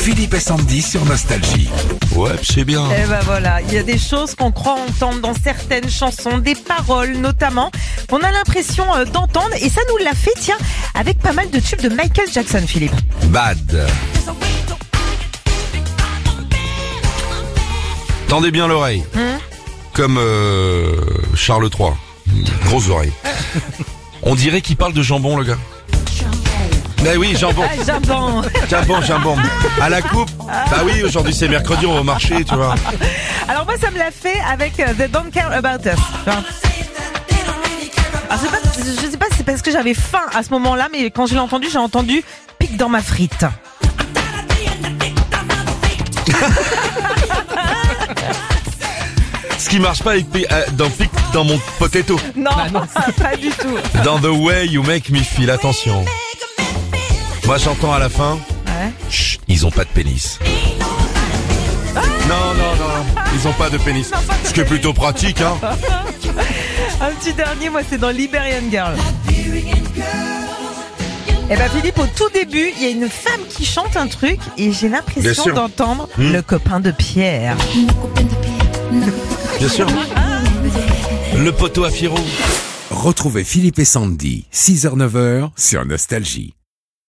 Philippe et Sandy sur Nostalgie. Ouais, c'est bien. Eh ben voilà, il y a des choses qu'on croit entendre dans certaines chansons, des paroles notamment, qu'on a l'impression euh, d'entendre et ça nous l'a fait, tiens, avec pas mal de tubes de Michael Jackson, Philippe. Bad. Tendez bien l'oreille. Comme euh, Charles III. Grosse oreille. On dirait qu'il parle de jambon, le gars. Mais oui, jambon. Ah, jambon Jambon, jambon. À la coupe. Bah oui, aujourd'hui c'est mercredi, on va au marché, tu vois. Alors moi, ça me l'a fait avec euh, The Don't Care About Us. Enfin, alors, c'est pas- je sais pas si c'est parce que j'avais faim à ce moment-là, mais quand je l'ai entendu, j'ai entendu pique dans ma frite. Ce qui marche pas avec pi- euh, dans pic dans mon potato. Non, pas du tout. Dans the way you make me feel, attention. Moi j'entends à la fin, Ouais. chut, ils ont pas de pénis. Non, non, non, ils ont pas de pénis. Ce qui est plutôt pratique, hein. Un petit dernier, moi, c'est dans Liberian Girl. Eh ben Philippe, au tout début, il y a une femme qui chante un truc et j'ai l'impression d'entendre Hmm. le copain de Pierre. Bien sûr. Le poteau à Firo. Retrouvez Philippe et Sandy, 6h-9h sur Nostalgie.